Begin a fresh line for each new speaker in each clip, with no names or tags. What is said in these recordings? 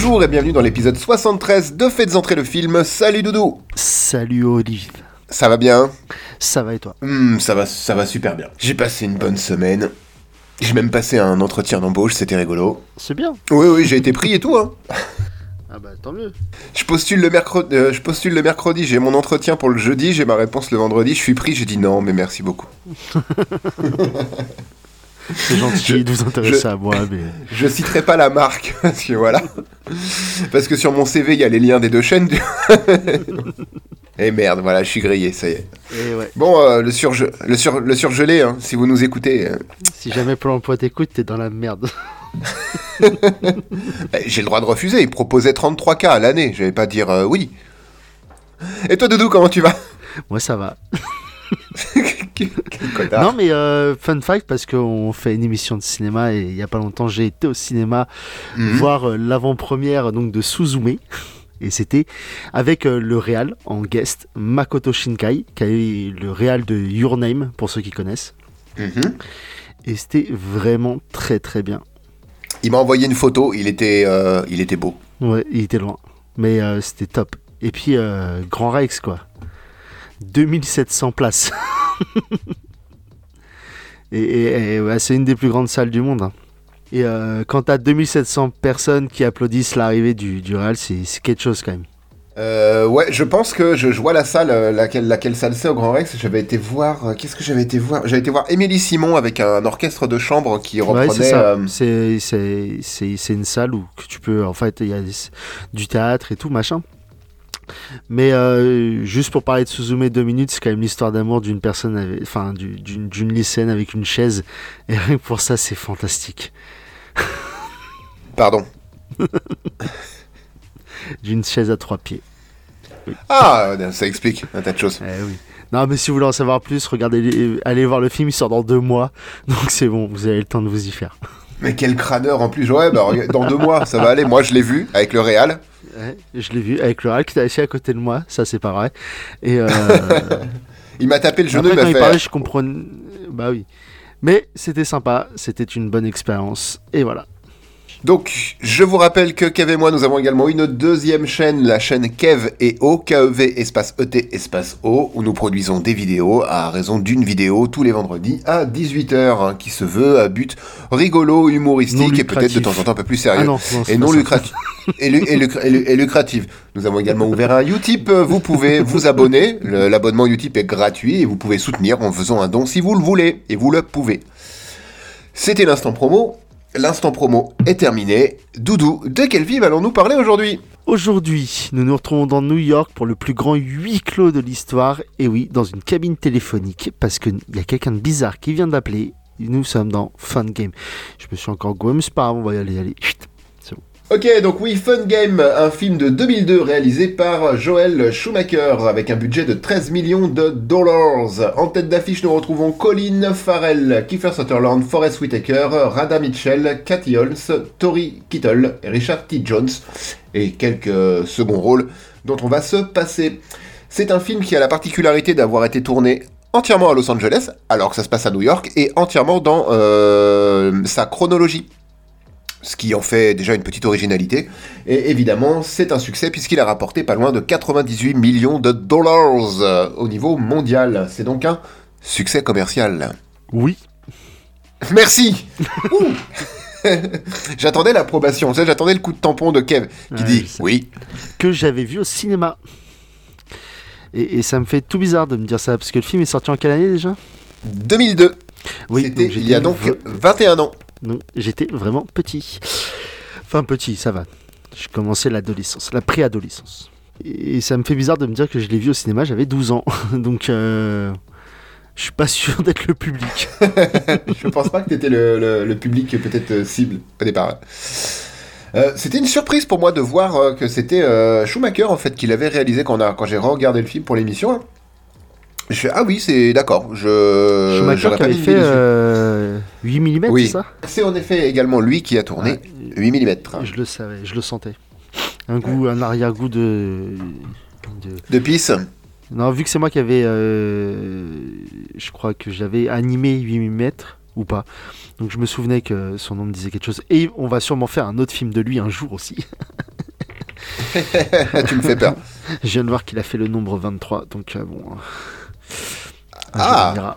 Bonjour et bienvenue dans l'épisode 73 de Faites entrer le film. Salut Doudou
Salut Olive.
Ça va bien?
Ça va et toi?
Hmm, Ça va, ça va super bien. J'ai passé une bonne semaine. J'ai même passé un entretien d'embauche, c'était rigolo.
C'est bien.
Oui, oui, j'ai été pris et tout. Hein.
Ah bah tant mieux.
Je postule le mercredi, euh, je postule le mercredi, j'ai mon entretien pour le jeudi, j'ai ma réponse le vendredi, je suis pris, j'ai dit non, mais merci beaucoup.
C'est gentil de vous intéresser à moi, mais.
Je citerai pas la marque, parce que voilà. Parce que sur mon CV, il y a les liens des deux chaînes. Et merde, voilà, je suis grillé, ça y est.
Et ouais.
Bon, euh, le, surge- le, sur- le surgelé, hein, si vous nous écoutez, euh,
Si jamais Pôle emploi t'écoute, t'es dans la merde.
bah, j'ai le droit de refuser. Il proposait 33K à l'année, je vais pas dire euh, oui. Et toi, Doudou, comment tu vas?
Moi ça va. Non mais euh, fun fact parce qu'on fait une émission de cinéma et il y a pas longtemps j'ai été au cinéma
Mhm.
voir euh, l'avant-première donc de Suzume et c'était avec euh, le réal en guest Makoto Shinkai qui est le réal de Your Name pour ceux qui connaissent
Mhm.
et c'était vraiment très très bien.
Il m'a envoyé une photo, il était, euh, il était beau.
Ouais, il était loin. Mais euh, c'était top. Et puis, Grand Rex, quoi. 2700 places. et et- et, ouais, c'est une des plus grandes salles du monde. hein. Et euh, quand t'as 2700 personnes qui applaudissent l'arrivée du, du Real, c'est c'est quelque chose quand même.
Euh, ouais, je pense que je, je vois la salle, euh, laquelle, laquelle salle c'est au Grand Rex. J'avais été voir, qu'est-ce que j'avais été voir? J'avais été voir Émilie Simon avec un orchestre de chambre qui
Ouais,
reprenait.
c'est
euh,
C'est- une salle où que tu peux. En fait, il y a du théâtre et tout, machin. Mais euh, juste pour parler de Suzume deux minutes, c'est quand même l'histoire d'amour d'une personne, avec- enfin du- d'une d'une lycéenne avec une chaise. Et rien que pour ça, c'est fantastique.
Pardon.
D'une chaise à trois pieds.
Ah, ça explique un tas de choses.
Eh oui. Non, mais si vous voulez en savoir plus, regardez, les- allez voir le film, il sort dans deux mois. Donc c'est bon, vous avez le temps de vous y faire.
Mais quel crâneur en plus. Ouais, bah, dans deux mois, ça va aller. Moi, je l'ai vu avec le Real.
Ouais, je l'ai vu avec le Real qui était assis à côté de moi, ça c'est pas vrai. Et euh,
Il m'a tapé le genou,
Après,
il
quand
m'a
il
fait.
parlait, je comprenais. Bah oui. Mais c'était sympa, c'était une bonne expérience. Et voilà.
Donc, je vous rappelle que Kev et moi, nous avons également une deuxième chaîne, la chaîne Kev et O, K-E-V espace E-T espace O, où nous produisons des vidéos à raison d'une vidéo tous les vendredis à 18h, qui se veut à but rigolo, humoristique et peut-être de temps en temps un peu plus sérieux.
Ah non, non, c'est
et non lucratif. et, lu- et lucra- et lu- et lucratif. Nous avons également ouvert un Utip. Vous pouvez vous abonner. L'abonnement Utip est gratuit et vous pouvez soutenir en faisant un don si vous le voulez. Et vous le pouvez. C'était l'instant promo. L'instant promo est terminé. Doudou, de quel film allons-nous parler aujourd'hui?
Aujourd'hui, nous nous retrouvons dans New York pour le plus grand huis clos de l'histoire. Et oui, dans une cabine téléphonique, parce qu'il y a quelqu'un de bizarre qui vient d'appeler. Nous sommes dans Fun Game. Je me suis encore mais c'est on va y aller. allez. Chut.
Ok, donc oui, Fun Game, un film de 2002 réalisé par Joel Schumacher avec un budget de 13 millions de dollars. En tête d'affiche, nous retrouvons Colin Farrell, Kiefer Sutherland, Forest Whitaker, Rada Mitchell, Cathy Holmes, Tori Kittle Richard T. Jones et quelques seconds rôles dont on va se passer. C'est un film qui a la particularité d'avoir été tourné entièrement à Los Angeles, alors que ça se passe à New York, et entièrement dans euh, sa chronologie ce qui en fait déjà une petite originalité. Et évidemment, c'est un succès puisqu'il a rapporté pas loin de 98 millions de dollars euh, au niveau mondial. C'est donc un succès commercial.
Oui.
Merci J'attendais l'approbation, j'attendais le coup de tampon de Kev qui
Ouais,
dit oui.
Que j'avais vu au cinéma. Et, et ça me fait tout bizarre de me dire ça, parce que le film est sorti en quelle année déjà?
2002,
Oui,
il y a donc
v-
21 ans.
Donc j'étais vraiment petit. Enfin petit, ça va. Je commençais l'adolescence, la préadolescence. Et ça me fait bizarre de me dire que je l'ai vu au cinéma, j'avais 12 ans. Donc euh, je suis pas sûr d'être le public.
Je pense pas que t'étais le, le, public peut-être euh, cible au départ. Euh, c'était une surprise pour moi de voir euh, que c'était Schumacher en fait qui l'avait réalisé quand, quand j'ai regardé le film pour l'émission. Là. Je fais ah oui c'est d'accord. Je
Schumacher qui avait fait euh, 8 mm,
Oui.
c'est ça?
C'est en effet également lui qui a tourné
Ouais,
8 mm.
Je le savais, je le sentais. Un goût, un arrière-goût de, de-
De pisse.
Non, vu que c'est moi qui avais. euh, je crois que j'avais animé 8 mm ou pas. Donc je me souvenais que son nom me disait quelque chose. Et on va sûrement faire un autre film de lui un jour aussi.
tu me fais peur.
Je viens de voir qu'il a fait le nombre 23, donc euh, bon.
Ah.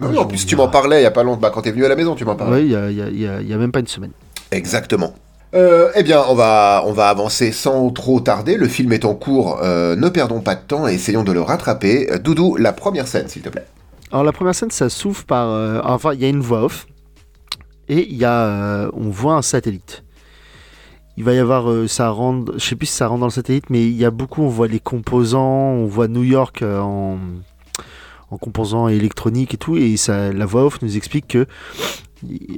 Oui,
en plus, tu m'en parlais il y a pas longtemps. Bah, quand t'es venu à la maison, tu m'en parlais.
Oui, il y a, y, a, y a, même pas une semaine.
Exactement. Euh, eh bien, on va, on va avancer sans trop tarder. Le film est en cours. Euh, ne perdons pas de temps et essayons de le rattraper. Euh, Doudou, la première scène, s'il te plaît.
Alors, la première scène, ça s'ouvre par. Euh, enfin, il y a une voix off. Et il y a. Euh, on voit un satellite. Il va y avoir. euh, ça rentre. Je sais plus si ça rentre dans le satellite, mais il y a beaucoup. On voit les composants. On voit New York euh, en. En composants électroniques et tout, et ça, la voix off nous explique que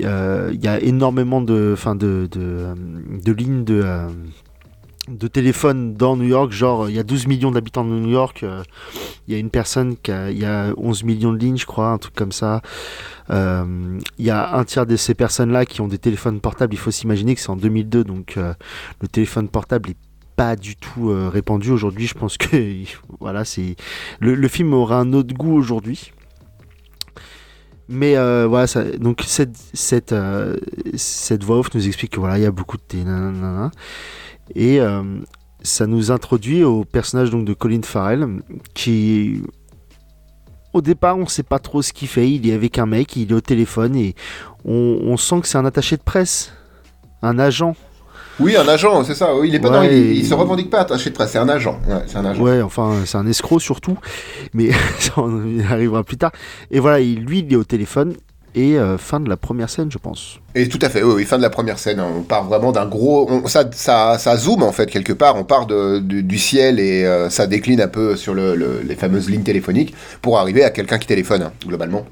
euh, il y a énormément de, enfin de, de, de lignes de, euh, de téléphone dans New York. Genre, il y a 12 millions d'habitants de New York. euh, Il y a une personne qui a, y a 11 millions de lignes, je crois, un truc comme ça. Euh, Il y a un tiers de ces personnes-là qui ont des téléphones portables. Il faut s'imaginer que c'est en 2002, donc euh, le téléphone portable est pas du tout euh, répandu aujourd'hui. Je pense que voilà, c'est le, film aura un autre goût aujourd'hui. Mais euh, voilà, donc cette, cette, euh, cette voix off nous explique que voilà, il y a beaucoup de nanana. et ça nous introduit au personnage donc de Colin Farrell qui au départ on sait pas trop ce qu'il fait, il est avec un mec, il est au téléphone et on sent que c'est un attaché de presse, un agent.
Oui, un agent, c'est ça. Oui, il est pas
Ouais,
dans- il, se revendique pas attaché de presse. C'est un agent. Ouais, c'est un agent.
Ouais, enfin, c'est un escroc surtout, mais ça, on y arrivera plus tard. Et voilà, il- lui, il est au téléphone, et euh, fin de la première scène, je pense.
Et tout à fait, oui, oui, fin de la première scène, hein. on part vraiment d'un gros... on- ça, ça, ça zoome en fait quelque part, on part de, du- du ciel et euh, ça décline un peu sur le, le- les fameuses lignes téléphoniques pour arriver à quelqu'un qui téléphone, hein, globalement.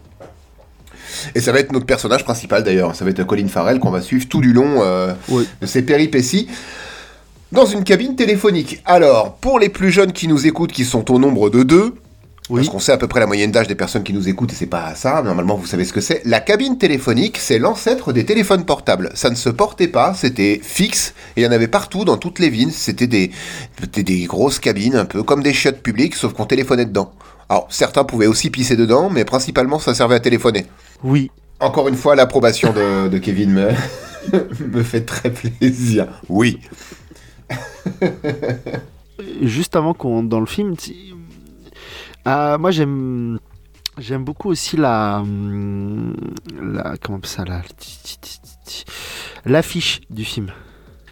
Et ça va être notre personnage principal d'ailleurs, ça va être Colin Farrell qu'on va suivre tout du long euh,
Oui.
de ses péripéties dans une cabine téléphonique. Alors, pour les plus jeunes qui nous écoutent, qui sont au nombre de deux,
Oui.
parce qu'on sait à peu près la moyenne d'âge des personnes qui nous écoutent et c'est pas ça, normalement vous savez ce que c'est. La cabine téléphonique, c'est l'ancêtre des téléphones portables. Ça ne se portait pas, c'était fixe et il y en avait partout dans toutes les villes. C'était des, des, des grosses cabines un peu comme des chiottes publiques sauf qu'on téléphonait dedans. Alors certains pouvaient aussi pisser dedans, mais principalement ça servait à téléphoner.
Oui,
Encore une fois, l'approbation de, de Kevin me, me fait très plaisir. Oui.
juste avant qu'on entre dans le film, euh, moi j'aime j'aime beaucoup aussi la, hum, la comment on ça là, l'affiche du film.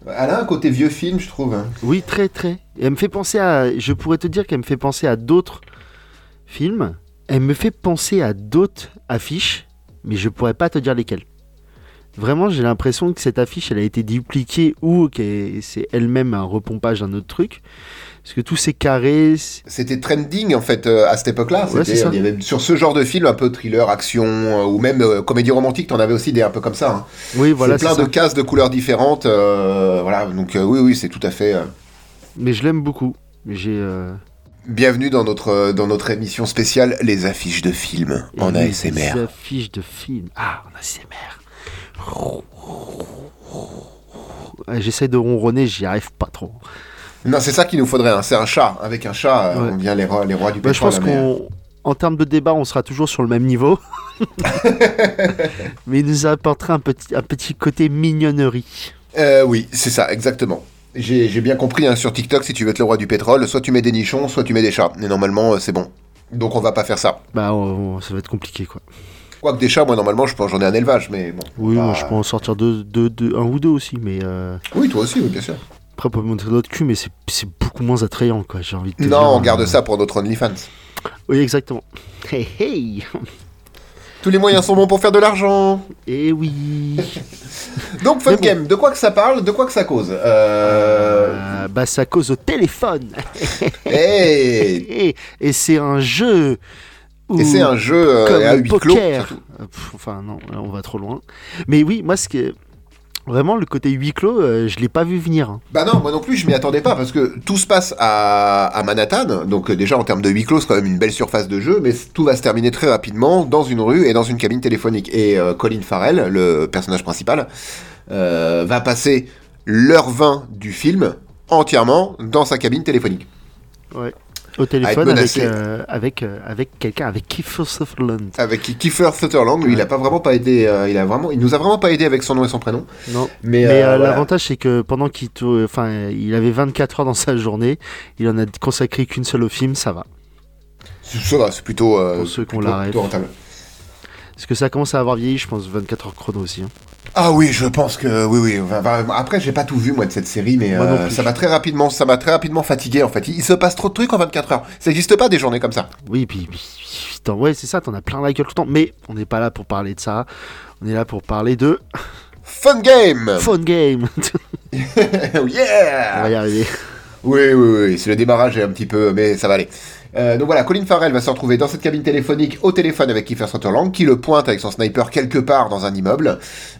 Elle a un côté vieux film, je trouve. hein.
Oui, très très. Et elle me fait penser à, je pourrais te dire qu'elle me fait penser à d'autres films. Elle me fait penser à d'autres affiches, mais je pourrais pas te dire lesquelles. Vraiment, j'ai l'impression que cette affiche, elle a été dupliquée ou que c'est elle-même un repompage d'un autre truc. Parce que tous ces carrés,
C'était trending en fait euh, à cette époque-là.
Ouais,
il y avait sur ce genre de film un peu thriller, action euh, ou même euh, comédie romantique. T'en avais aussi des un peu comme ça. hein.
oui, voilà,
plein de
ça.
cases de couleurs différentes. euh, voilà, donc euh, oui, oui, c'est tout à fait. euh,
Mais je l'aime beaucoup. J'ai euh,
Bienvenue dans notre euh, dans notre émission spéciale les affiches de films en ASMR.
Des affiches de films. Ah, en ASMR. Ouais, J'essaie de ronronner, j'y arrive pas trop.
Non, c'est ça qu'il nous faudrait. hein, C'est un chat. Avec un chat, euh,
Ouais.
on devient les rois, les rois du
Bah, je
pétrole.
pense
la mer.
qu'en en termes de débat, on sera toujours sur le même niveau. Mais il nous apportera un petit, un petit côté mignonnerie.
Euh, oui, c'est ça, exactement. J'ai bien compris hein, sur TikTok, si tu veux être le roi du pétrole, soit tu mets des nichons, soit tu mets des chats. Et normalement, euh, c'est bon. Donc on va pas faire ça.
Bah, on- ça va être compliqué, quoi.
Quoique des chats, moi normalement, je pense j'en ai un élevage, mais bon.
Oui,
Bah,
moi, je peux en sortir deux, deux- deux- un ou deux aussi, mais euh,
Oui, toi aussi, oui, bien sûr.
après, on peut montrer l'autre cul, mais c'est beaucoup moins attrayant, quoi. J'ai envie de te
Non,
dire,
on
euh,
garde ça pour notre OnlyFans.
Oui, exactement. Hey, hey
Tous les moyens sont bons pour faire de l'argent.
Et oui
Donc, Fun
bon.
Game, de quoi que ça parle, de quoi que ça cause Euh...
Euh, Bah, ça cause au téléphone
hey
Et, et c'est un jeu où-
Et c'est un jeu euh,
comme
à huis clos.
poker. Enfin, non, on va trop loin. Mais oui, moi, ce qui est... Vraiment, le côté huis clos, euh, je l'ai pas vu venir. hein.
Bah non, moi non plus, je m'y attendais pas parce que tout se passe à, à Manhattan. Donc, euh, déjà en termes de huis clos, c'est quand même une belle surface de jeu, mais tout va se terminer très rapidement dans une rue et dans une cabine téléphonique. Et euh, Colin Farrell, le personnage principal, euh, va passer l'heure 20 du film entièrement dans sa cabine téléphonique.
Ouais. Au téléphone avec, euh, avec, euh, avec quelqu'un, avec Kiefer Sutherland.
Avec Kiefer Sutherland, il a pas vraiment pas aidé, euh, il a vraiment, il nous a vraiment pas aidé avec son nom et son prénom.
Non. Mais, l'avantage c'est que pendant qu'il, enfin, il avait 24 heures dans sa journée, il en a consacré qu'une seule au film, ça va.
Ça va, c'est plutôt.
Pour ceux ont la rentable. Parce que ça commence à avoir vieilli, je pense, 24 heures chrono aussi. Hein.
Ah oui, je pense que oui, oui. Après, j'ai pas tout vu moi de cette série, mais euh, ça m'a très rapidement, ça m'a très rapidement fatigué en fait. Il, se passe trop de trucs en 24 heures. Ça n'existe pas des journées comme ça.
Oui, puis, puis ouais, c'est ça. T'en as plein la gueule tout le temps. Mais on n'est pas là pour parler de ça. On est là pour parler de
Fun Game.
Fun Game.
yeah.
On va y arriver.
Oui, oui, oui. C'est le démarrage est un petit peu, mais ça va aller. Euh, donc voilà, Colin Farrell va se retrouver dans cette cabine téléphonique au téléphone avec Kiefer Sutherland qui le pointe avec son sniper quelque part dans un immeuble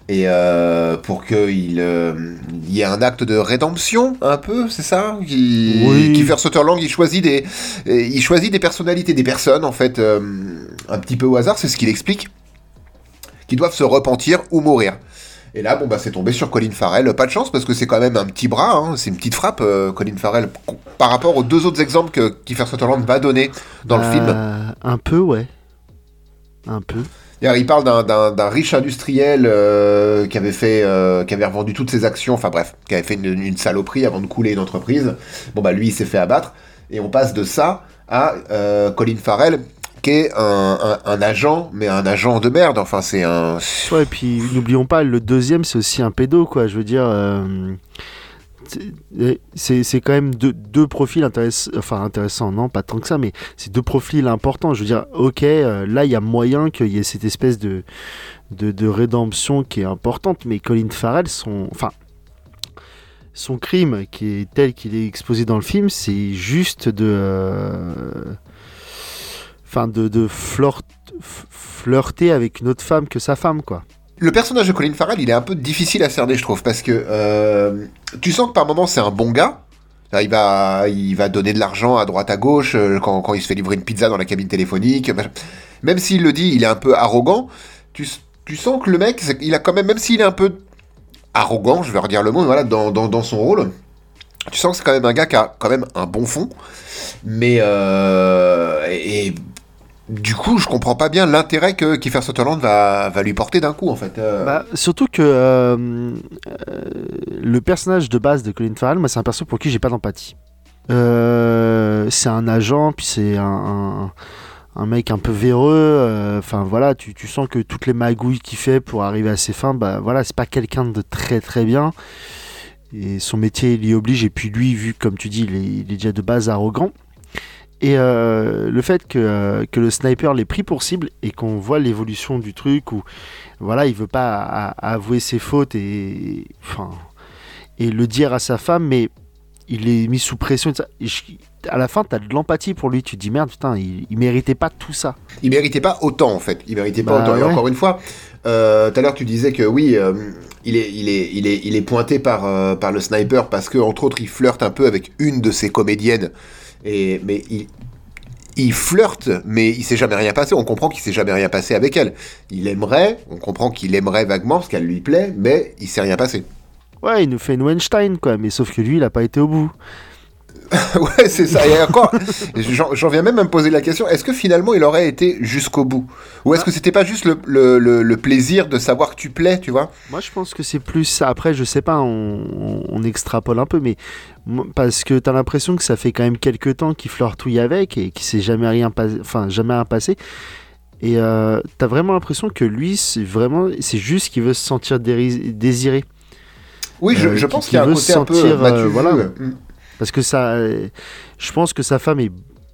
et euh, pour qu'il euh, y ait un acte de rédemption un peu, c'est ça?
Oui.
Kiefer Sutherland il choisit des il choisit des personnalités, des personnes en fait un petit peu au hasard, c'est ce qu'il explique, qui doivent se repentir ou mourir. Et là, bon, bah, c'est tombé sur Colin Farrell. Pas de chance parce que c'est quand même un petit bras, hein. c'est une petite frappe, euh, Colin Farrell, par rapport aux deux autres exemples que Kiefer Sutherland va donner dans le film.
Euh, un peu, ouais. Un peu.
Il parle d'un riche industriel euh, qui avait fait, qui avait revendu toutes ses actions, enfin bref, qui avait fait une, saloperie avant de couler une entreprise. Bon bah lui, il s'est fait abattre. Et on passe de ça à Colin Farrell, qui un, agent, mais un agent de merde. Enfin, c'est un.
Ouais, et puis n'oublions pas, le deuxième, c'est aussi un pédo, quoi. Je veux dire. Euh, c'est quand même deux, deux profils intéressants, enfin intéressants, non, pas tant que ça, mais c'est deux profils importants. Je veux dire, ok, euh, là, il y a moyen qu'il y ait cette espèce de, de, rédemption qui est importante, mais Colin Farrell, son. Enfin, son crime, qui est tel qu'il est exposé dans le film, c'est juste de. Euh, enfin de, de flirter avec une autre femme que sa femme, quoi.
Le personnage de Colin Farrell, il est un peu difficile à cerner, je trouve, parce que euh, tu sens que par moments c'est un bon gars. il va, il va donner de l'argent à droite à gauche euh, quand, quand, il se fait livrer une pizza dans la cabine téléphonique. Même s'il le dit, il est un peu arrogant. Tu, tu sens que le mec, il a quand même, même s'il est un peu arrogant, je vais redire le mot, voilà, dans, dans, son rôle, tu sens que c'est quand même un gars qui a quand même un bon fond. Mais euh, du coup, je comprends pas bien l'intérêt que Kiefer Sutherland va, va lui porter d'un coup, en fait. Euh.
Bah, surtout que euh, euh, le personnage de base de Colin Farrell, c'est un perso pour qui j'ai pas d'empathie. c'est un agent, puis c'est un, un, mec un peu véreux. Enfin, voilà, tu, tu, sens que toutes les magouilles qu'il fait pour arriver à ses fins, bah voilà, c'est pas quelqu'un de très très bien. Et son métier l'y oblige, et puis lui, vu comme tu dis, il est, il est déjà de base arrogant. Et euh, le fait que, euh, que, le sniper l'ait pris pour cible et qu'on voit l'évolution du truc où voilà, il veut pas avouer ses fautes et, enfin, et le dire à sa femme, mais il est mis sous pression. Et à la fin, tu as de l'empathie pour lui. Tu te dis merde, putain, il, il, méritait pas tout ça.
Il méritait pas autant en fait. Il méritait pas bah. Et encore une fois, euh, tout à l'heure tu disais que oui, il, est, il, est, il, est, il est pointé par, par le sniper parce que entre autres il flirte un peu avec une de ses comédiennes et, mais il, il flirte, mais il s'est jamais rien passé. On comprend qu'il s'est jamais rien passé avec elle. Il aimerait, on comprend qu'il aimerait vaguement parce qu'elle lui plaît, mais il s'est rien passé.
Ouais, il nous fait une Weinstein, quoi, mais sauf que lui, il n'a pas été au bout.
ouais, c'est ça. Et encore, j'en viens même à me poser la question est-ce que finalement il aurait été jusqu'au bout? Ou est-ce que c'était pas juste le, le, plaisir de savoir que tu plais, tu vois?
Moi, je pense que c'est plus ça. Après, je sais pas, on, on, extrapole un peu, mais parce que t'as l'impression que ça fait quand même quelques temps qu'il flirtouille avec et qu'il s'est jamais rien passé, enfin jamais rien passé. Et euh, t'as vraiment l'impression que lui, c'est vraiment, c'est juste qu'il veut se sentir désiré.
Oui, je, je euh, pense qu'il y a un côté un peu euh, voilà. Mm.
Parce que ça, je pense que sa femme est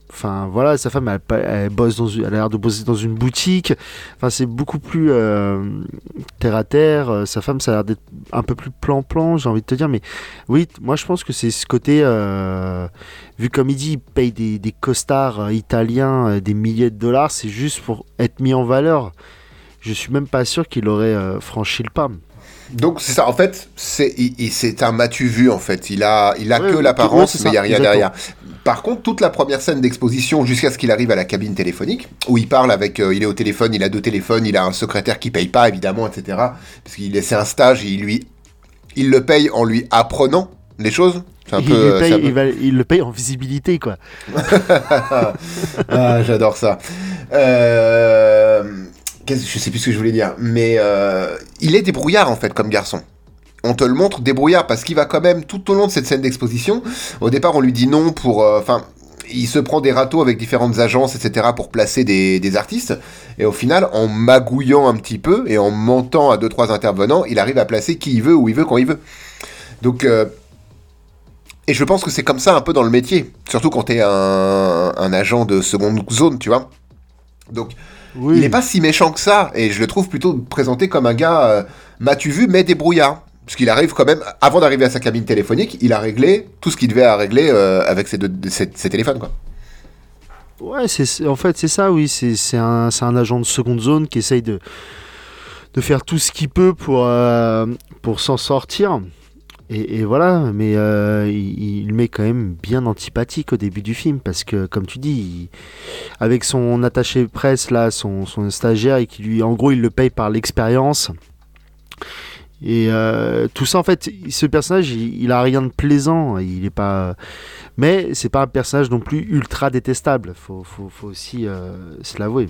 Enfin voilà, sa femme elle, bosse dans, elle a l'air de bosser dans une boutique. Enfin c'est beaucoup plus euh, terre à terre. Euh, sa femme ça a l'air d'être un peu plus plan-plan, j'ai envie de te dire. Mais oui, moi je pense que c'est ce côté, euh, vu comme il dit, il paye des, des costards italiens des milliers de dollars, c'est juste pour être mis en valeur. Je suis même pas sûr qu'il aurait franchi le pas.
Donc c'est ça, en fait, c'est c'est un matu vu en fait. Il a il a que l'apparence, mais il y a rien derrière. Par contre, toute la première scène d'exposition jusqu'à ce qu'il arrive à la cabine téléphonique, où il parle avec, euh, il est au téléphone, il a deux téléphones, il a un secrétaire qui paye pas évidemment, etc. Parce qu'il laissait un stage, et il lui, il le paye en lui apprenant les choses.
Un il, peu, paye, il, le paye en visibilité, quoi.
ah, j'adore ça. Euh, je sais plus ce que je voulais dire, mais euh, il est débrouillard en fait comme garçon. On te le montre débrouillard parce qu'il va quand même tout au long de cette scène d'exposition. Au départ, on lui dit non pour, euh, enfin, il se prend des râteaux avec différentes agences, etc., pour placer des, artistes. Et au final, en magouillant un petit peu et en mentant à deux trois intervenants, il arrive à placer qui il veut, où il veut, quand il veut. Donc, euh, et je pense que c'est comme ça un peu dans le métier, surtout quand t'es un, un agent de seconde zone, tu vois. Donc, il n'est pas si méchant que ça, et je le trouve plutôt présenté comme un gars, euh, m'as-tu vu, mais débrouillard. Parce qu'il arrive quand même, avant d'arriver à sa cabine téléphonique, il a réglé tout ce qu'il devait à régler euh, avec ses, deux, ses, téléphones, quoi.
Ouais, c'est, en fait, c'est ça, oui. C'est, un, un, agent de seconde zone qui essaye de, de faire tout ce qu'il peut pour, euh, pour s'en sortir. Et, voilà, mais euh, il, met quand même bien antipathique au début du film parce que, comme tu dis, avec son attaché presse là, son, stagiaire et qui lui, en gros, il le paye par l'expérience. Et euh, tout ça, en fait, ce personnage, il, a rien de plaisant. Il est pas, mais c'est pas un personnage non plus ultra détestable. Faut, faut aussi euh, se l'avouer.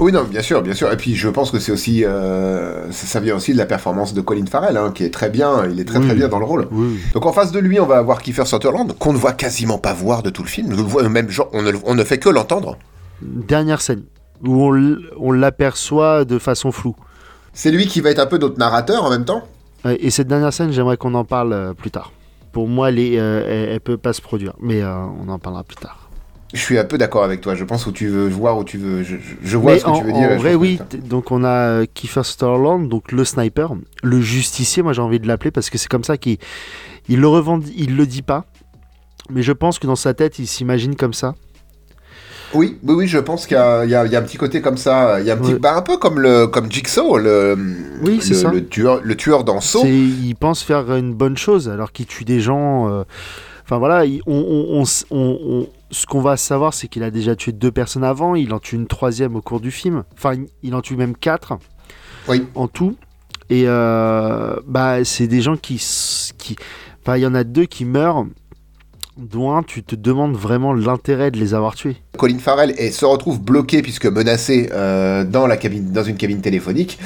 Oui, non, bien sûr, bien sûr. Et puis je pense que c'est aussi, euh, ça, vient aussi de la performance de Colin Farrell, hein, qui est très bien, il est très très bien dans le rôle. Donc en face de lui, on va avoir Kiefer Sutherland, qu'on ne voit quasiment pas voir de tout le film. même on ne, on ne fait que l'entendre.
Dernière scène où on l'aperçoit de façon floue.
C'est lui qui va être un peu notre narrateur en même temps.
Et cette dernière scène, j'aimerais qu'on en parle euh, plus tard. Pour moi, elle, ne peut pas se produire, mais euh, on en parlera plus tard.
Je suis un peu d'accord avec toi. Je pense où tu veux voir, où tu veux. Je, vois ce que tu veux dire.
En vrai, oui. Donc on a euh, Kiefer Sutherland, donc le sniper, le justicier. Moi, j'ai envie de l'appeler parce que c'est comme ça qu'il il le revendique. Il le dit pas, mais je pense que dans sa tête, il s'imagine comme ça.
Oui, oui, oui, je pense qu'il y, y, a un petit côté comme ça. Il y a un petit, bah, un peu comme le, comme Jigsaw, le, oui, le, ça. le, tueur, le tueur dans Saw.
Il pense faire une bonne chose alors qu'il tue des gens. Euh, enfin voilà, on, on, ce qu'on va savoir, c'est qu'il a déjà tué deux personnes avant, il en tue une troisième au cours du film. Enfin, il en tue même quatre
oui.
en tout. Et euh, bah, c'est des gens qui. qui... Enfin, il y en a deux qui meurent dont tu te demandes vraiment l'intérêt de les avoir tués.
Colin Farrell et se retrouve bloqué puisque menacé euh, dans la cabine, dans une cabine téléphonique.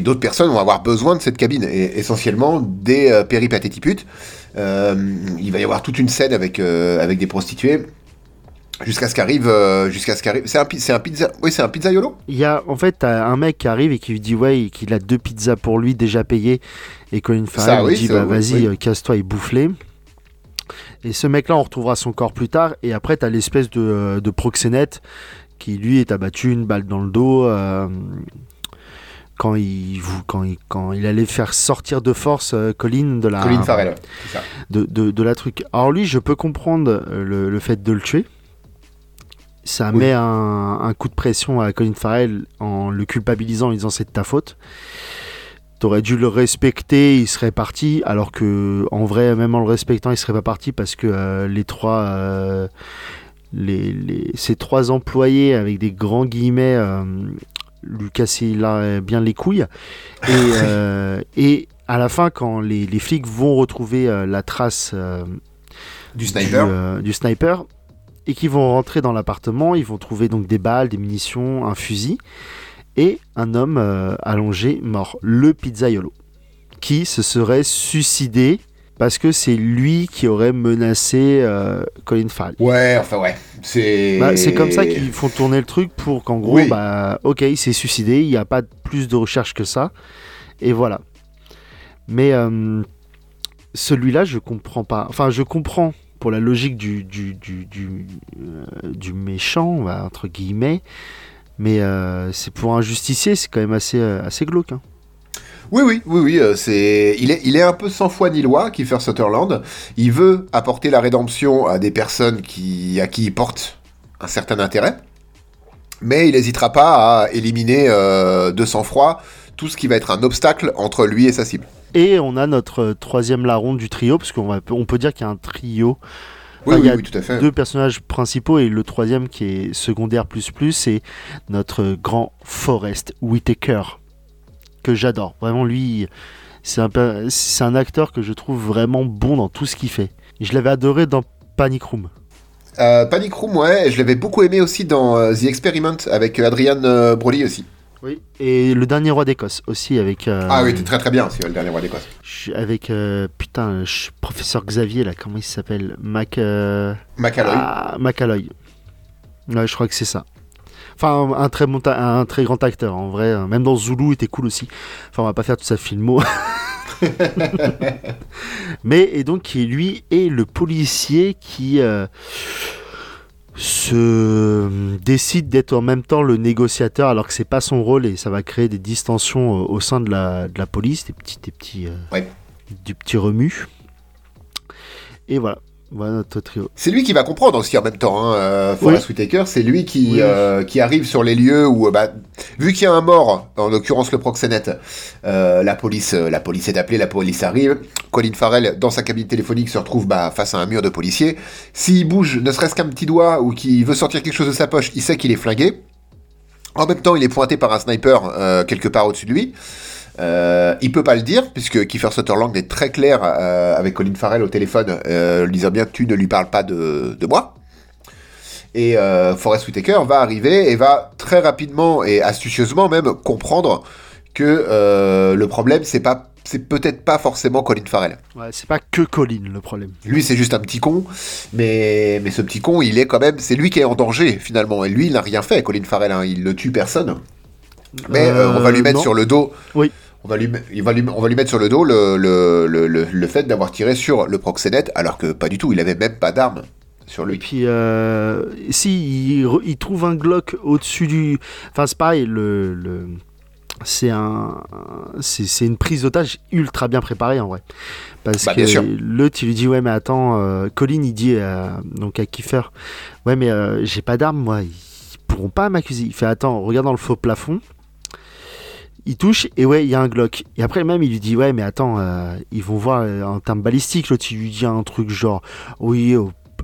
D'autres personnes vont avoir besoin de cette cabine, et essentiellement des euh, péripatétiputes. Euh, il va y avoir toute une scène avec avec des prostituées. Jusqu'à ce qu'arrive, jusqu'à ce qu'arrive, c'est un, c'est un pizza, oui c'est un pizzaiolo?
Il y a en fait en mec qui arrive et qui lui dit ouais qu'il a deux pizzas pour lui déjà payées et Colin Farrell lui dit bah vas-y casse-toi et bouffe-les. Et ce mec-là, on retrouvera son corps plus tard. Et après, tu as l'espèce de, euh, de, proxénète qui, lui, est abattu une balle dans le dos. Euh, quand il, quand, il, quand il allait faire sortir de force euh, Colin de la
Colin Farrell,
ça. De, de, de, la truc. Alors lui, je peux comprendre le, le fait de le tuer. Ça met un, un, coup de pression à Colin Farrell en le culpabilisant en disant c'est de ta faute. T'aurais dû le respecter, il serait parti, alors que en vrai, même en le respectant, il serait pas parti parce que euh, les trois, euh, les, ces trois employés avec des grands guillemets euh, lui cassaient là, bien les couilles. Et, et à la fin, quand les, les flics vont retrouver la trace
du sniper,
du, sniper et qu'ils vont rentrer dans l'appartement, ils vont trouver donc des balles, des munitions, un fusil et un homme euh, allongé mort, le pizzaiolo, qui se serait suicidé parce que c'est lui qui aurait menacé euh, Colin Farrell.
Ouais, enfin ouais, c'est.
Bah, c'est comme ça qu'ils font tourner le truc pour qu'en gros, bah, ok, il s'est suicidé, il n'y a pas plus de recherche que ça, et voilà. Mais euh, celui-là, je comprends pas. Enfin, je comprends pour la logique du du, du, du, du méchant, entre guillemets, mais euh, c'est pour un justicier, c'est quand même assez, euh, assez glauque. Hein.
Oui, oui, oui, oui. Euh, c'est il est, il est un peu sans foi ni loi, Kiefer Sutherland. Il veut apporter la rédemption à des personnes qui, à qui il porte un certain intérêt, mais il n'hésitera pas à éliminer de sang-froid tout ce qui va être un obstacle entre lui et sa cible.
Et on a notre troisième larron du trio, parce qu'on on peut dire qu'il y a un trio
oui, il y a tout à fait.
deux personnages principaux et le troisième qui est secondaire plus plus, c'est notre grand Forrest Whitaker que j'adore. Vraiment lui, C'est un, per- c'est un acteur que je trouve vraiment bon dans tout ce qu'il fait. Je l'avais adoré dans Panic Room.
Euh, Panic Room, ouais, je l'avais beaucoup aimé aussi dans euh, The Experiment avec euh, Adrian euh, Brody aussi.
Oui. Et Le Dernier Roi d'Écosse aussi avec. euh,
Ah oui, t'es très très bien aussi, le dernier roi d'Écosse.
Avec euh, putain, je- professeur Xavier là, comment il s'appelle? Mac. euh,
McAlloy.
Ah, Macaloy. Ouais, je crois que c'est ça. Enfin, un très, bon un très grand acteur, en vrai. Même dans Zulu, il était cool aussi. Enfin, on va pas faire tout ça filmo. Mais, et donc, qui lui est le policier qui euh, se décide d'être en même temps le négociateur, alors que c'est pas son rôle et ça va créer des distensions euh, au sein de la, de la police, des petits, des petits, euh,
Ouais.
du petit remue. Et voilà, voilà notre trio.
C'est lui qui va comprendre aussi en même temps, hein, euh, Forrest Whitaker, c'est lui qui,
Oui.
euh, qui arrive sur les lieux où, euh, bah, vu qu'il y a un mort, en l'occurrence le proxénète, euh, la police, la police est appelée, la police arrive. Colin Farrell, dans sa cabine téléphonique, se retrouve bah, face à un mur de policiers. S'il bouge, ne serait-ce qu'un petit doigt ou qu'il veut sortir quelque chose de sa poche, il sait qu'il est flingué. En même temps, il est pointé par un sniper euh, quelque part au-dessus de lui. Euh, il peut pas le dire, puisque Kiefer Sutherland est très clair euh, avec Colin Farrell au téléphone, euh, lui disant bien tu ne lui parles pas de, de moi. Et euh, Forrest Whitaker va arriver et va très rapidement et astucieusement même comprendre que euh, le problème c'est pas c'est peut-être pas forcément Colin Farrell.
Ouais, c'est pas que Colin le problème.
Lui c'est juste un petit con, mais mais ce petit con il est quand même c'est lui qui est en danger finalement et lui il n'a rien fait Colin Farrell, hein, il ne tue personne. Mais euh, on va lui
Euh,
mettre
non.
sur le dos.
Oui.
On va lui, il va lui, on va lui mettre sur le dos le, le, le, le, le fait d'avoir tiré sur le proxénète, alors que pas du tout, il avait même pas d'arme sur
Et
lui.
puis, euh, si il, trouve un Glock au-dessus du. Enfin, c'est pareil, le. le- C'est un, c'est c'est une prise d'otage ultra bien préparée en vrai, parce
Bah,
que l'autre il lui dit ouais mais attends, euh, Colin il dit à- donc à Kiefer ouais mais euh, j'ai pas d'arme moi, ils pourront pas m'accuser. Il fait attends regarde dans le faux plafond, il touche et ouais il y a un Glock. Et après même il lui dit ouais mais attends euh, ils vont voir euh, en termes balistiques l'autre il lui dit un truc genre oui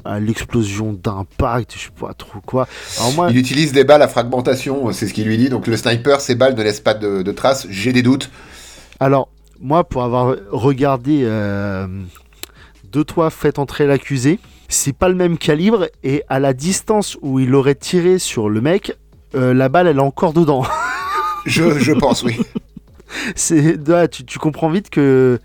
à l'explosion d'impact je sais pas trop quoi. Alors moi
Il utilise des balles à fragmentation, c'est ce qu'il lui dit. Donc le sniper, ces balles ne laissent pas de, de traces. J'ai des doutes.
Alors, moi, pour avoir regardé euh, deux toits fait entrer l'accusé, c'est pas le même calibre et à la distance où il aurait tiré sur le mec, euh, la balle elle est encore dedans.
Je, je pense, oui.
c'est là, tu, tu comprends vite que.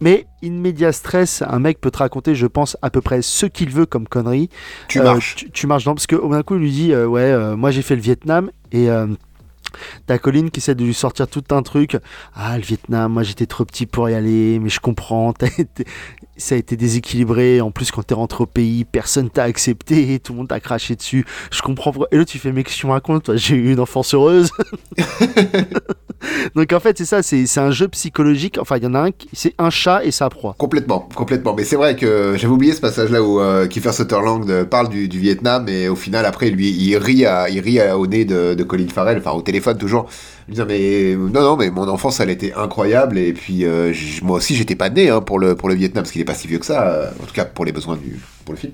Mais in media stress, un mec peut te raconter, je pense, à peu près ce qu'il veut comme connerie.
Tu
Euh,
marches.
Tu, tu marches dans parce que au d'un coup il lui dit euh, ouais euh, moi j'ai fait le Vietnam et T'as Colin qui essaie de lui sortir tout un truc. Ah, le Vietnam, moi j'étais trop petit pour y aller, mais je comprends. été- Ça a été déséquilibré. En plus, quand t'es rentré au pays, personne t'a accepté, tout le monde t'a craché dessus. Je comprends. Et là, tu fais, mec, je te raconte, toi, j'ai eu une enfance heureuse. Donc en fait, c'est ça, c'est c'est un jeu psychologique. Enfin, il y en a un, qui- c'est un chat et sa proie.
Complètement, complètement. Mais c'est vrai que j'avais oublié ce passage-là où euh, Kiefer Sutherland euh, parle du, du Vietnam et au final, après, lui, il rit, à, il rit à- au nez de, de Colin Farrell, enfin au téléphone toujours, lui disant mais non, non, mais mon enfance, elle était incroyable et puis euh, moi aussi, j'étais pas né hein, pour le pour le Vietnam parce qu'il est pas si vieux que ça, euh, en tout cas pour les besoins du pour le film,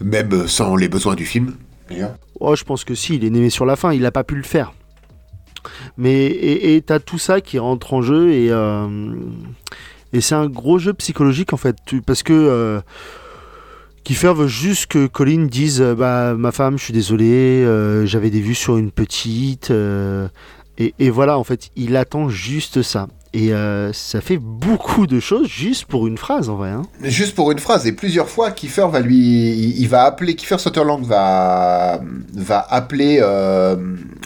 même euh, sans les besoins du film. d'ailleurs.
Oh, je pense que si, il est né sur la fin, il n'a pas pu le faire. Mais et t'as tout ça qui rentre en jeu et et c'est un gros jeu psychologique en fait, parce que Kiefer veut juste que Colin dise euh, bah ma femme, je suis désolé, euh, j'avais des vues sur une petite euh, et, et voilà en fait, il attend juste ça. Et euh, ça fait beaucoup de choses juste pour une phrase en vrai. hein.
Juste pour une phrase, et plusieurs fois, Kiefer va lui, il, va appeler, Kiefer Sutherland va, va appeler euh,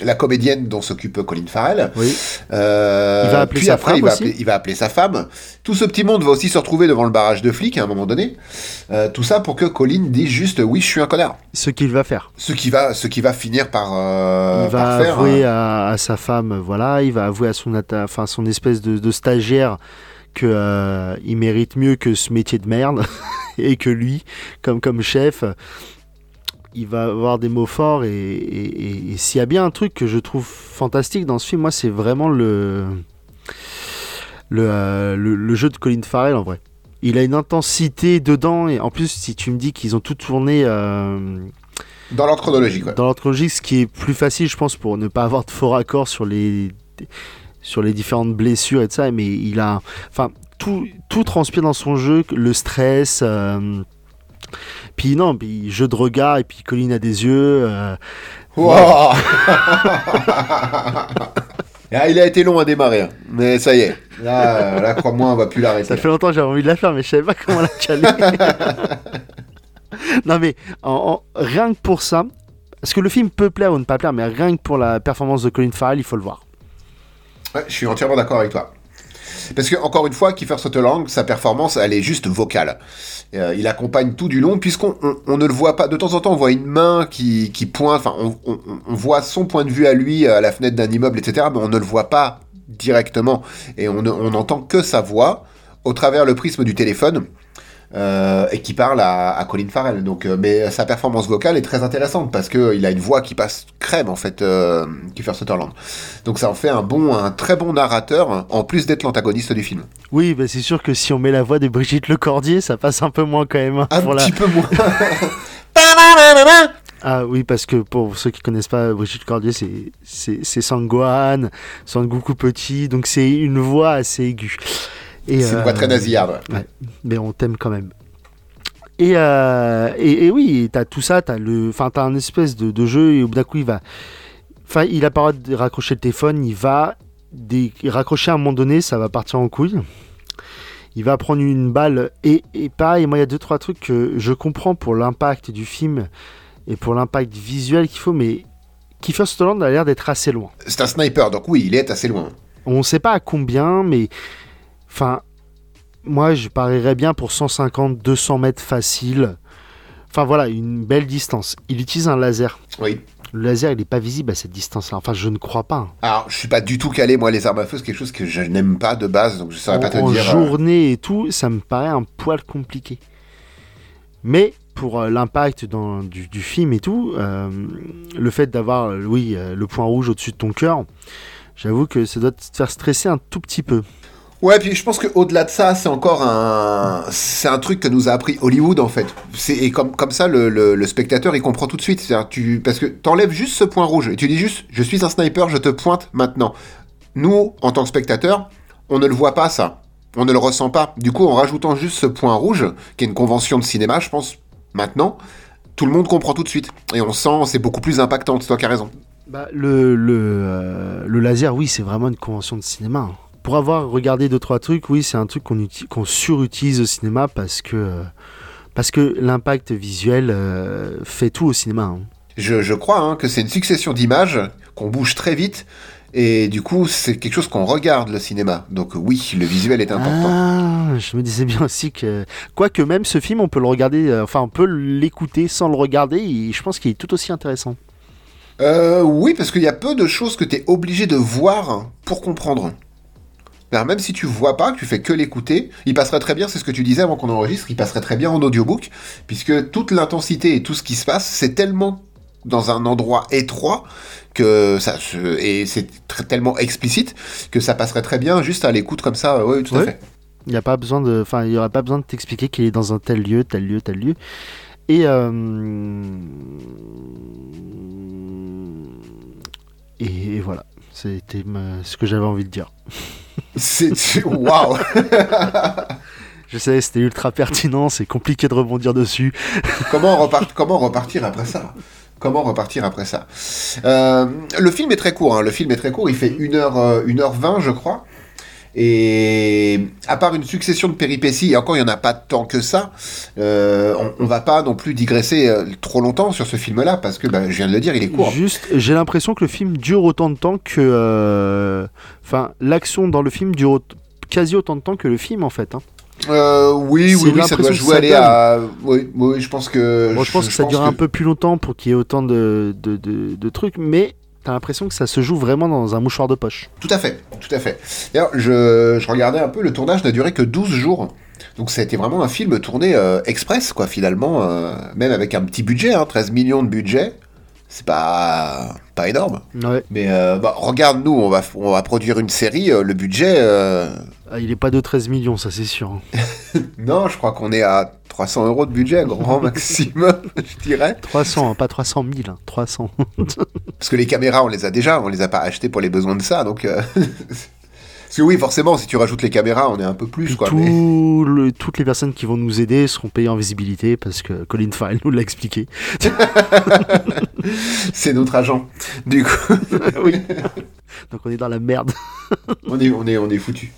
la comédienne dont s'occupe Colin Farrell.
Oui.
Euh,
Il va appeler
puis
sa
après,
femme
il va
aussi.
appeler, il va appeler sa femme. Tout ce petit monde va aussi se retrouver devant le barrage de flics à un moment donné. Tout ça pour que Colin dise juste oui, je suis un connard.
Ce qu'il va faire.
Ce qui va, ce qui va finir par,
il va
faire.
avouer
hein.
à, à sa femme, voilà, il va avouer à son, enfin, son espèce de, de stagiaire que euh, mérite mieux que ce métier de merde et que lui, comme comme chef, il va avoir des mots forts et, et- et- et s'il y a bien un truc que je trouve fantastique dans ce film, moi, c'est vraiment le le, euh, le le jeu de Colin Farrell en vrai. Il a une intensité dedans et en plus, si tu me dis qu'ils ont tout tourné. euh,
Dans l'ordre chronologique, ouais.
dans l'ordre chronologique, ce qui est plus facile, je pense, pour ne pas avoir de faux raccords sur les sur les différentes blessures et tout ça, mais il a, enfin, tout, tout transpire dans son jeu, le stress. euh, puis non, puis jeu de regard et puis Colline a des yeux. euh,
Wow. Ah, il a été long à démarrer, hein. mais ça y est. Là, là crois-moi, on va plus l'arrêter.
Ça fait longtemps que j'avais envie de la faire, mais je savais pas comment la caler. non, mais en- en- rien que pour ça, parce que le film peut plaire ou ne pas plaire, mais rien que pour la performance de Colin Farrell, il faut le voir.
Je suis entièrement d'accord avec toi. Parce que, encore une fois, Kiefer Sutherland, sa performance, elle est juste vocale. Euh, il accompagne tout du long, puisqu'on on, ne le voit pas. De temps en temps, on voit une main qui, qui pointe, enfin, on, on- on voit son point de vue à lui à la fenêtre d'un immeuble, etc., mais on ne le voit pas directement. Et on n'entend que sa voix au travers le prisme du téléphone. Euh, et qui parle à, à Colin Farrell. Donc, euh, mais sa performance vocale est très intéressante parce que il a une voix qui passe crème en fait, euh, Kiefer Sutherland. Donc ça en fait un bon, un très bon narrateur en plus d'être l'antagoniste du film.
Oui, bah c'est sûr que si on met la voix de Brigitte Lecordier, ça passe un peu moins quand même. hein,
Un
pour la-
petit peu moins.
Ah oui, parce que pour ceux qui connaissent pas Brigitte Cordier, c'est Sangwan, Sangoku petit, donc c'est une voix assez aiguë.
C'est une voix
euh,
très nasillarde. ouais.
mais on t'aime quand même. Et, euh, et, et oui, t'as tout ça, t'as le, enfin t'as un espèce de, de jeu et au bout d'un coup il va, enfin il a pas le droit de raccrocher le téléphone, il va des, raccrocher à un moment donné, ça va partir en couille. Il va prendre une balle et, et pareil, moi il y a deux trois trucs que je comprends pour l'impact du film et pour l'impact visuel qu'il faut, mais Kiefer Sutherland a l'air d'être assez loin.
C'est un sniper, donc oui, il est assez loin.
On ne sait pas à combien, mais enfin, moi je parierais bien pour 150-200 mètres facile. Enfin voilà, une belle distance. Il utilise un laser.
Oui.
Le laser, il n'est pas visible à cette distance-là. Enfin, je ne crois pas.
Alors, je suis pas du tout calé, moi, les armes à feu, c'est quelque chose que je n'aime pas de base, donc je saurais
En,
pas te
en
dire. euh,
journée et tout, ça me paraît un poil compliqué. Mais pour euh, l'impact du, du film et tout, euh, le fait d'avoir, oui, euh, le point rouge au-dessus de ton cœur, j'avoue que ça doit te faire stresser un tout petit peu.
Ouais, puis je pense qu'au-delà de ça, c'est encore un, c'est un truc que nous a appris Hollywood en fait. Et comme comme ça, le, le, spectateur il comprend tout de suite. Tu parce que t'enlèves juste ce point rouge et tu dis juste, je suis un sniper, je te pointe maintenant. Nous, en tant que spectateur, on ne le voit pas ça, on ne le ressent pas. Du coup, en rajoutant juste ce point rouge, qui est une convention de cinéma, je pense maintenant, tout le monde comprend tout de suite et on sent c'est beaucoup plus impactant. C'est toi qui as raison.
Bah, le, le, euh, le laser, oui, c'est vraiment une convention de cinéma. Pour avoir regardé deux trois trucs, oui, c'est un truc qu'on qu'on surutilise au cinéma parce que euh, parce que l'impact visuel euh, fait tout au cinéma. hein.
Je, je crois hein, que c'est une succession d'images qu'on bouge très vite et du coup c'est quelque chose qu'on regarde le cinéma. Donc oui, le visuel est important.
Ah, je me disais bien aussi que quoique même ce film, on peut le regarder, euh, enfin on peut l'écouter sans le regarder. Et je pense qu'il est tout aussi intéressant.
Euh, oui, parce qu'il y a peu de choses que tu es obligé de voir pour comprendre. Alors, même si tu vois pas, que tu fais que l'écouter, il passerait très bien, c'est ce que tu disais avant qu'on enregistre, il passerait très bien en audiobook, puisque toute l'intensité et tout ce qui se passe, c'est tellement dans un endroit étroit que ça se, et c'est tellement explicite que ça passerait très bien juste à l'écoute comme ça. Oui, tout à fait.
Il n'y a pas besoin de, enfin il y aura pas besoin de t'expliquer qu'il est dans un tel lieu, tel lieu, tel lieu. Et euh, et, et voilà, c'était ce que j'avais envie de dire.
C'est waouh.
Je sais, c'était ultra pertinent, c'est compliqué de rebondir dessus.
comment, repart- comment repartir après ça? Comment repartir après ça? Euh, Le film est très court. hein. Le film est très court. Il fait 1h, 1h20, je crois. Et à part une succession de péripéties, et encore il n'y en a pas tant que ça, euh, on, on va pas non plus digresser euh, trop longtemps sur ce film-là, parce que bah, je viens de le dire, il est court.
Juste, j'ai l'impression que le film dure autant de temps que, euh, enfin, l'action dans le film dure quasi autant de temps que le film en fait. hein.
Euh, oui, oui, oui, ça doit jouer
ça
aller à... Oui, oui, je pense que...
Bon, je pense que ça dure un peu plus longtemps pour qu'il y ait autant de, de, de- de trucs, mais t'as l'impression que ça se joue vraiment dans un mouchoir de poche.
Tout à fait, tout à fait. D'ailleurs, je, je regardais un peu, le tournage n'a duré que 12 jours. Donc ça a été vraiment un film tourné euh, express, quoi, finalement, euh, même avec un petit budget, hein, 13 millions de budget. C'est pas, pas énorme.
Ouais.
Mais euh, bah, regarde, nous, on va, on va produire une série, le budget...
Ah, il est pas de 13 millions, ça c'est sûr. hein.
non, je crois qu'on est à 300 euros de budget, grand maximum, je dirais.
300, hein, pas 300 000, hein, 300.
Parce que les caméras, on les a déjà, on les a pas achetées pour les besoins de ça, donc... euh, Parce que oui, forcément, si tu rajoutes les caméras, on est un peu plus.
Puis
Quoi,
tout
mais-
le- toutes les personnes qui vont nous aider seront payées en visibilité parce que Colin Farrell nous l'a expliqué.
C'est notre agent. Du coup,
oui. Donc on est dans la merde.
on est, on est, on est foutu.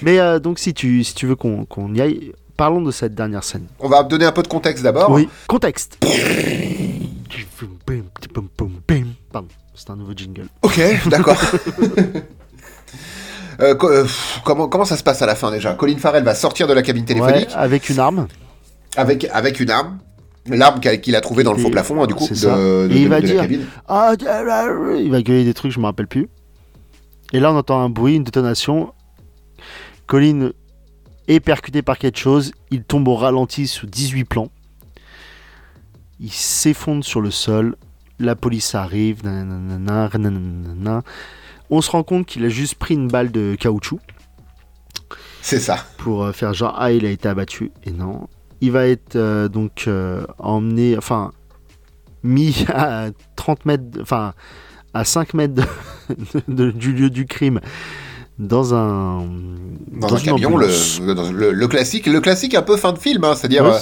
Mais euh, donc si tu, si tu veux qu'on qu'on y aille, parlons de cette dernière scène.
On va donner un peu de contexte d'abord.
Oui. Contexte. Pardon, c'est un nouveau jingle.
Ok, d'accord. Euh, co- euh, pff, comment, comment ça se passe à la fin déjà? Colin Farrell va sortir de la cabine téléphonique
Ouais, avec une arme.
avec, avec une arme. L'arme qu'il a trouvée dans le faux plafond, hein, du coup, de, de-
Et il
de-
va
de la
dire-
cabine.
Ah, il va gueuler des trucs, je me rappelle plus. Et là, on entend un bruit, une détonation. Colin est percuté par quelque chose. Il tombe au ralenti sous 18 plans. Il s'effondre sur le sol. La police arrive. nanana, nanana. On se rend compte qu'il a juste pris une balle de caoutchouc
C'est ça.
pour euh, faire genre ah il a été abattu et non il va être euh, donc euh, emmené enfin mis à 30 mètres enfin à 5 mètres de- de- du lieu du crime dans un
Dans, un
une
camion, le, dans le, le classique, le classique un peu fin de film, hein, c'est-à-dire, euh,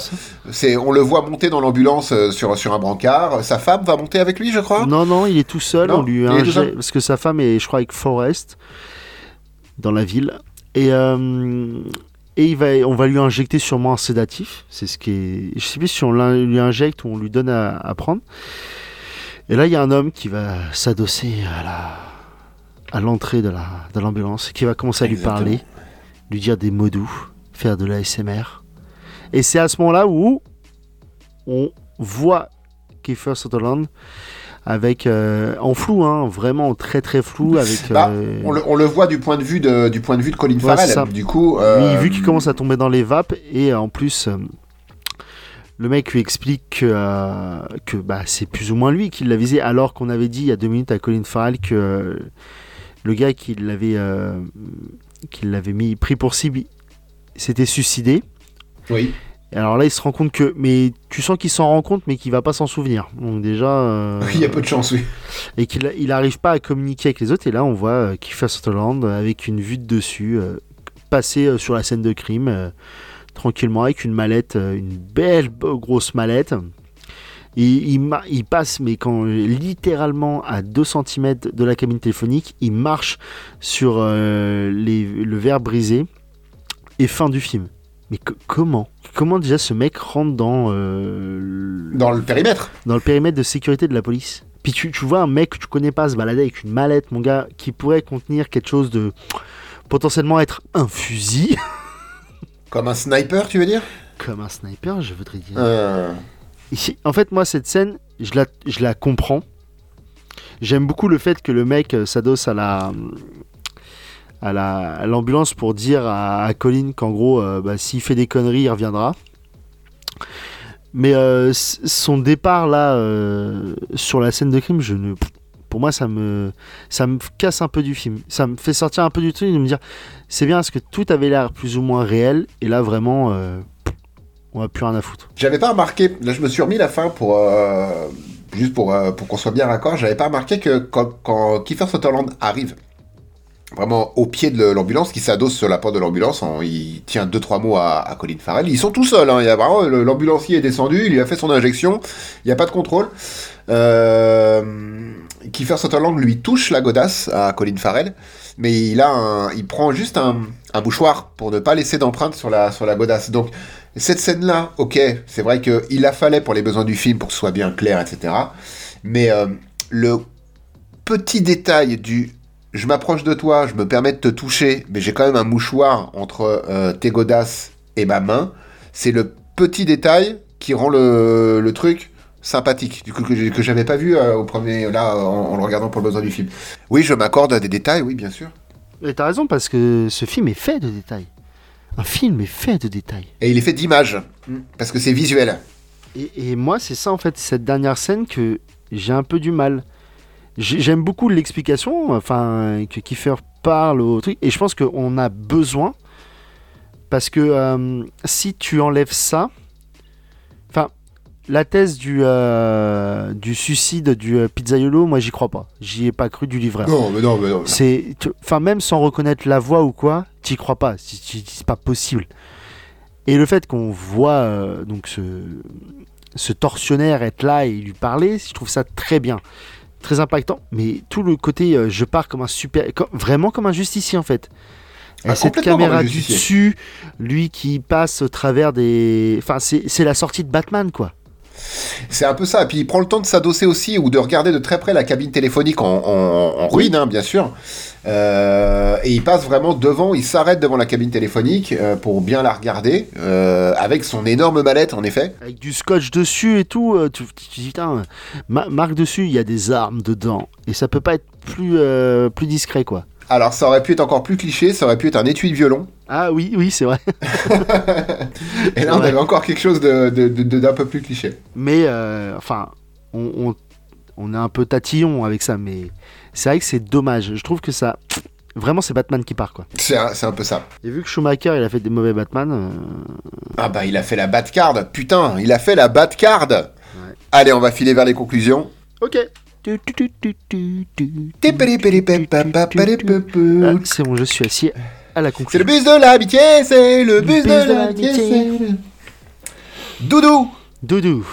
c'est, on le voit monter dans l'ambulance euh, sur, sur un brancard. Sa femme va monter avec lui, je crois?
non non il est tout seul
Non,
on lui injecte parce que sa femme est je crois avec Forrest dans la ville et euh, et il va, on va lui injecter sûrement un sédatif. C'est ce qui est. Je sais plus si on lui injecte ou on lui donne à, à prendre. Et là, il y a un homme qui va s'adosser à la à l'entrée de la de l'ambulance, qui va commencer à lui parler, lui dire des mots doux, faire de l'ASMR. Et c'est à ce moment-là où on voit Kiefer Sutherland avec euh, en flou, hein, vraiment très très flou avec.
Bah,
euh,
On, le, on le voit du point de vue de, du point de, vue de Colin
Ouais,
Farrell. Du coup, euh,
vu qu'il commence à tomber dans les vapes, et en plus, le mec lui explique que, que bah, c'est plus ou moins lui qui l'a visé, alors qu'on avait dit il y a deux minutes à Colin Farrell que le gars qui l'avait euh, qui l'avait mis pris pour cible s'était suicidé.
oui.
Et alors là, il se rend compte que, mais tu sens qu'il s'en rend compte, mais qu'il va pas s'en souvenir. Donc déjà, euh,
il y a peu de chance, oui.
et qu'il il arrive pas à communiquer avec les autres. Et là, on voit euh, Kiefer Sutherland avec une vue de dessus passer sur la scène de crime tranquillement avec une mallette, une belle grosse mallette. Il, il passe, mais quand littéralement à 2 cm de la cabine téléphonique, il marche sur euh, les- le verre brisé et fin du film. Mais co- comment? Comment déjà ce mec rentre dans euh, le-
Dans le périmètre.
dans le périmètre de sécurité de la police? Puis tu, tu vois un mec que tu connais pas se balader avec une mallette, mon gars, qui pourrait contenir quelque chose de potentiellement être un fusil,
Comme un sniper, tu veux dire?
Comme un sniper, je voudrais dire.
Euh,
en fait, moi, cette scène, je la, je la comprends. J'aime beaucoup le fait que le mec euh, s'adosse à la à la à l'ambulance pour dire à, à Colin qu'en gros, euh, bah, s'il fait des conneries, il reviendra. Mais euh, son départ là sur la scène de crime, je ne, pour moi, ça me ça me casse un peu du film. Ça me fait sortir un peu du truc de me dire, c'est bien parce que tout avait l'air plus ou moins réel et là vraiment, on a plus rien à foutre.
J'avais pas remarqué, là je me suis remis la fin pour. euh, juste pour, euh, pour qu'on soit bien raccord, j'avais pas remarqué que quand, Kiefer Sutherland arrive vraiment au pied de l'ambulance, qui s'adosse sur la porte de l'ambulance, il tient deux trois mots à, à Colin Farrell. Ils sont tout seuls, hein, l'ambulancier est descendu, il lui a fait son injection, il n'y a pas de contrôle. Euh, Kiefer Sutherland lui touche la godasse à Colin Farrell, mais il a il prend juste un, un mouchoir pour ne pas laisser d'empreinte sur la, sur la godasse. Donc cette scène-là, ok, c'est vrai qu'il la fallait pour les besoins du film, pour que ce soit bien clair, etc. Mais euh, le petit détail du je m'approche de toi, je me permets de te toucher, mais j'ai quand même un mouchoir entre euh, tes godasses et ma main, c'est le petit détail qui rend le, truc sympathique, du coup que que j'avais pas vu euh, au premier là en, en le regardant pour le besoin du film. Oui, je m'accorde à des détails, oui, bien sûr.
Et t'as raison parce que ce film est fait de détails. Un film est fait de détails.
Et il est fait d'images, parce que c'est visuel.
Et, et moi, c'est ça en fait, cette dernière scène que j'ai un peu du mal. J'ai- J'aime beaucoup l'explication, enfin, que Kiefer parle au truc, et je pense qu'on a besoin parce que euh, si tu enlèves ça, la thèse du, euh, du suicide du euh, pizzaiolo, moi j'y crois pas. J'y ai pas cru du livreur.
Non, mais non, mais non.
C'est, enfin même sans reconnaître la voix ou quoi, t'y crois pas. C'est- pas possible. Et le fait qu'on voit euh, donc ce, ce tortionnaire être là et lui parler, je trouve ça très bien, très impactant. Mais tout le côté, je pars comme un super, comme- vraiment comme un justicier en fait. Et
Ah,
cette
complètement comme
caméra du dessus, lui qui passe au travers des, enfin c'est c'est la sortie de Batman quoi.
C'est un peu ça. Et puis il prend le temps de s'adosser aussi ou de regarder de très près la cabine téléphonique en, en- en ruine, hein, bien sûr. Euh, et il passe vraiment devant, il s'arrête devant la cabine téléphonique euh, pour bien la regarder, euh, avec son énorme mallette en effet.
Avec du scotch dessus et tout, tu, dis putain, ma- marque dessus, il y a des armes dedans. Et ça peut pas être plus, plus discret quoi.
Alors ça aurait pu être encore plus cliché, ça aurait pu être un étui de violon.
Ah oui, oui, c'est vrai.
Et là on
Ouais.
avait encore quelque chose de- de- de- d'un peu plus cliché.
Mais euh, enfin, on, on, on est un peu tatillon avec ça, mais c'est vrai que c'est dommage. Je trouve que ça. Vraiment, c'est Batman qui part quoi.
C'est un, peu ça.
Et vu que Schumacher il a fait des mauvais Batman, euh,
Ah bah il a fait la Batcard, putain, il a fait la Batcard. Allez, on va filer vers les conclusions.
ok. C'est bon, je suis assis à la
C'est
conclusion.
le bus de l'amitié, c'est le bus de l'amitié. c'est le- Doudou,
Doudou.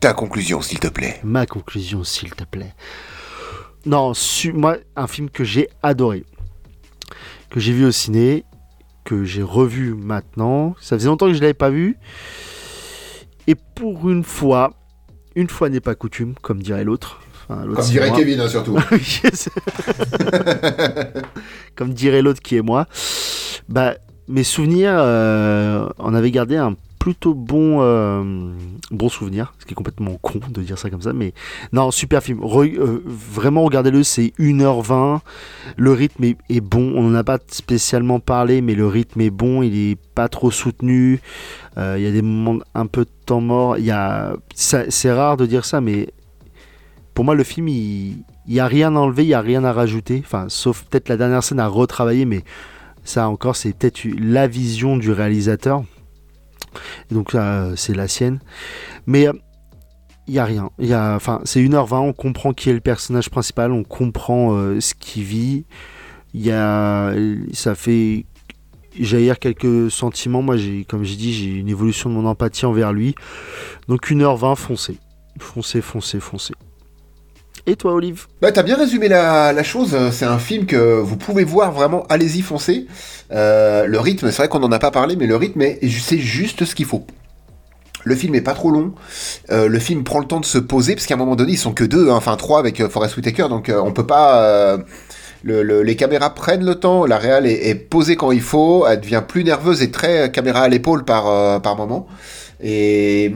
ta conclusion s'il te plaît.
Ma conclusion, s'il te plaît. Non, su- moi, un film que j'ai adoré, que j'ai vu au ciné, que j'ai revu maintenant. Ça faisait longtemps que je l'avais pas vu. Et pour une fois, une fois n'est pas coutume, comme dirait l'autre. Enfin,
Comme dirait
moi.
Kevin hein, surtout.
Comme dirait l'autre qui est moi. Bah, mes souvenirs, euh, on avait gardé un plutôt bon, euh, bon souvenir, ce qui est complètement con de dire ça comme ça, mais non, super film. Re- euh, vraiment, regardez-le, c'est 1h20. Le rythme est, est bon. On n'en a pas spécialement parlé, mais le rythme est bon. Il est pas trop soutenu. Il y a des moments un peu de temps mort. Il y a, c'est rare de dire ça, mais pour moi, le film, il n'y a rien à enlever, il n'y a rien à rajouter. Enfin, sauf peut-être la dernière scène à retravailler, mais ça encore, c'est peut-être la vision du réalisateur. Donc, euh, c'est la sienne. Mais euh, il n'y a rien. Y a, enfin, c'est 1h20, on comprend qui est le personnage principal, on comprend euh, ce qu'il vit. Y a, ça fait jaillir quelques sentiments. Moi, comme j'ai dit, j'ai une évolution de mon empathie envers lui. Donc 1h20, foncez. Foncez, foncez, foncez. Et toi, Olive
Bah, t'as bien résumé la, chose. C'est un film que vous pouvez voir vraiment. Allez-y, foncez. Euh, le rythme, c'est vrai qu'on n'en a pas parlé, mais le rythme, est- c'est juste ce qu'il faut. Le film est pas trop long. Euh, le film prend le temps de se poser, parce qu'à un moment donné, ils sont que deux, hein, enfin trois avec euh, Forest Whitaker, donc euh, on peut pas. le- le- les caméras prennent le temps, la réal est, posée quand il faut, elle devient plus nerveuse et très caméra à l'épaule par, par moment. Et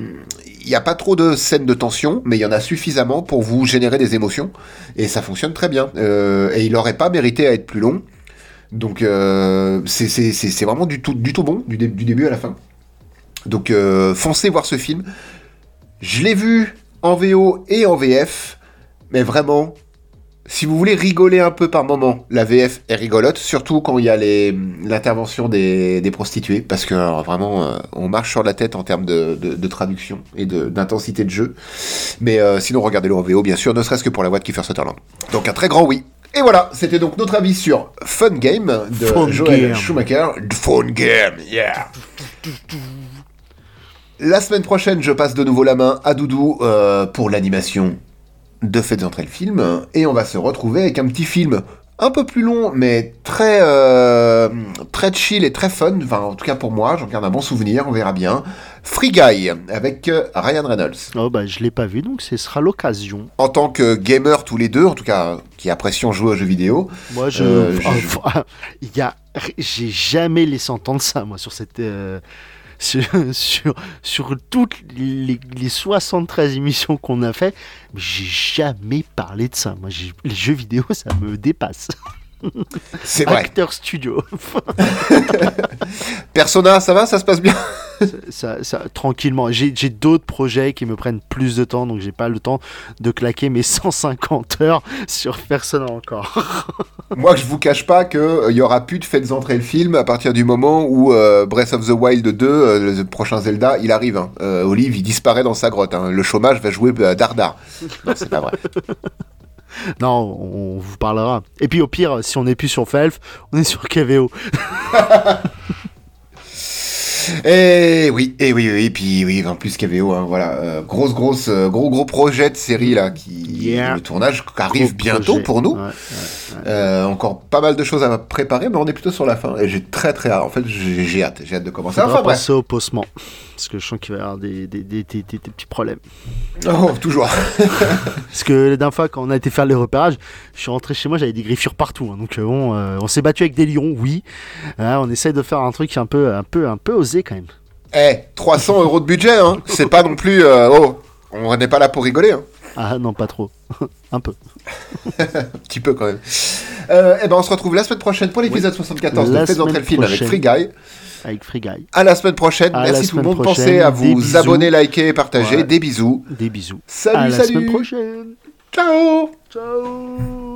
il n'y a pas trop de scènes de tension, mais il y en a suffisamment pour vous générer des émotions. Et ça fonctionne très bien. Euh, et il n'aurait pas mérité à être plus long. Donc euh, c'est vraiment du tout, bon, du début à la fin. Donc euh, foncez voir ce film. Je l'ai vu en VO et en VF, mais vraiment, si vous voulez rigoler un peu par moment, la VF est rigolote, surtout quand il y a l'intervention des, des prostituées, parce que alors, vraiment, euh, on marche sur la tête en termes de, de- de traduction et de- d'intensité de, jeu. Mais euh, sinon, regardez-le en VO, bien sûr, ne serait-ce que pour la voix de Kiefer Sutherland. Donc un très grand oui. Et voilà, c'était donc notre avis sur Fun Game de
Fun
Joel
Game.
Schumacher. Fun Game, yeah. La semaine prochaine, je passe de nouveau la main à Doudou euh, pour l'animation de Faites entrer le film. Et on va se retrouver avec un petit film un peu plus long, mais très, euh, très chill et très fun. Enfin, en tout cas pour moi, j'en garde un bon souvenir, on verra bien. Free Guy avec euh, Ryan Reynolds.
Oh bah je l'ai pas vu, donc ce sera l'occasion.
En tant que gamer tous les deux, en tout cas qui apprécions jouer aux jeux vidéo,
Moi je,
Euh, je-
il y a, j'ai jamais laissé entendre ça moi sur cette, euh, sur, sur, sur toutes les, les 73 émissions qu'on a fait, j'ai jamais parlé de ça. Moi les jeux vidéo ça me dépasse.
c'est vrai.
Acteur studio.
Persona, ça va, ça se passe bien?
Ça, ça, tranquillement. J'ai d'autres projets qui me prennent plus de temps, donc j'ai pas le temps de claquer mes 150 heures sur Persona encore.
Moi, je vous cache pas qu'il il y aura plus de faites entrer le film à partir du moment où Breath of the Wild 2, le prochain Zelda, il arrive. Hein. Olive, il disparaît dans sa grotte. Hein. Le chômage va jouer dardard. Non, c'est pas vrai.
non, on vous parlera. Et puis au pire, si on n'est plus sur Felf, on est sur KVO.
Et oui, et oui, oui, et puis oui, en plus KVO, hein, voilà, euh, grosse, grosse, euh, gros, gros projet de série là, qui le tournage arrive bientôt pour nous. Euh, encore pas mal de choses à préparer, mais on est plutôt sur la fin. Et j'ai très, très hâte. En fait, j'ai hâte, j'ai hâte de commencer.
On va passer au possement parce que je sens qu'il va y avoir des, des, des, des, petits problèmes.
Oh, toujours.
parce que la dernière fois, quand on a été faire les repérages, je suis rentré chez moi, j'avais des griffures partout. Hein. donc bon, on s'est battu avec des lions, oui. On essaye de faire un truc un peu, un peu, un peu osé quand même.
Eh, 300 euros de budget, hein. C'est pas non plus. Euh, oh, on n'est pas là pour rigoler. Hein.
Ah non, pas trop. un peu.
un petit peu quand même. Euh, eh ben, on se retrouve la semaine prochaine pour l'épisode 74 de entrer le film avec Free Guy.
Avec Free Guy.
À la semaine prochaine. Merci tout le monde. Pensez à vous abonner, liker, partager. Des bisous.
Des bisous.
Salut,
à
salut.
la semaine prochaine.
Ciao.
Ciao.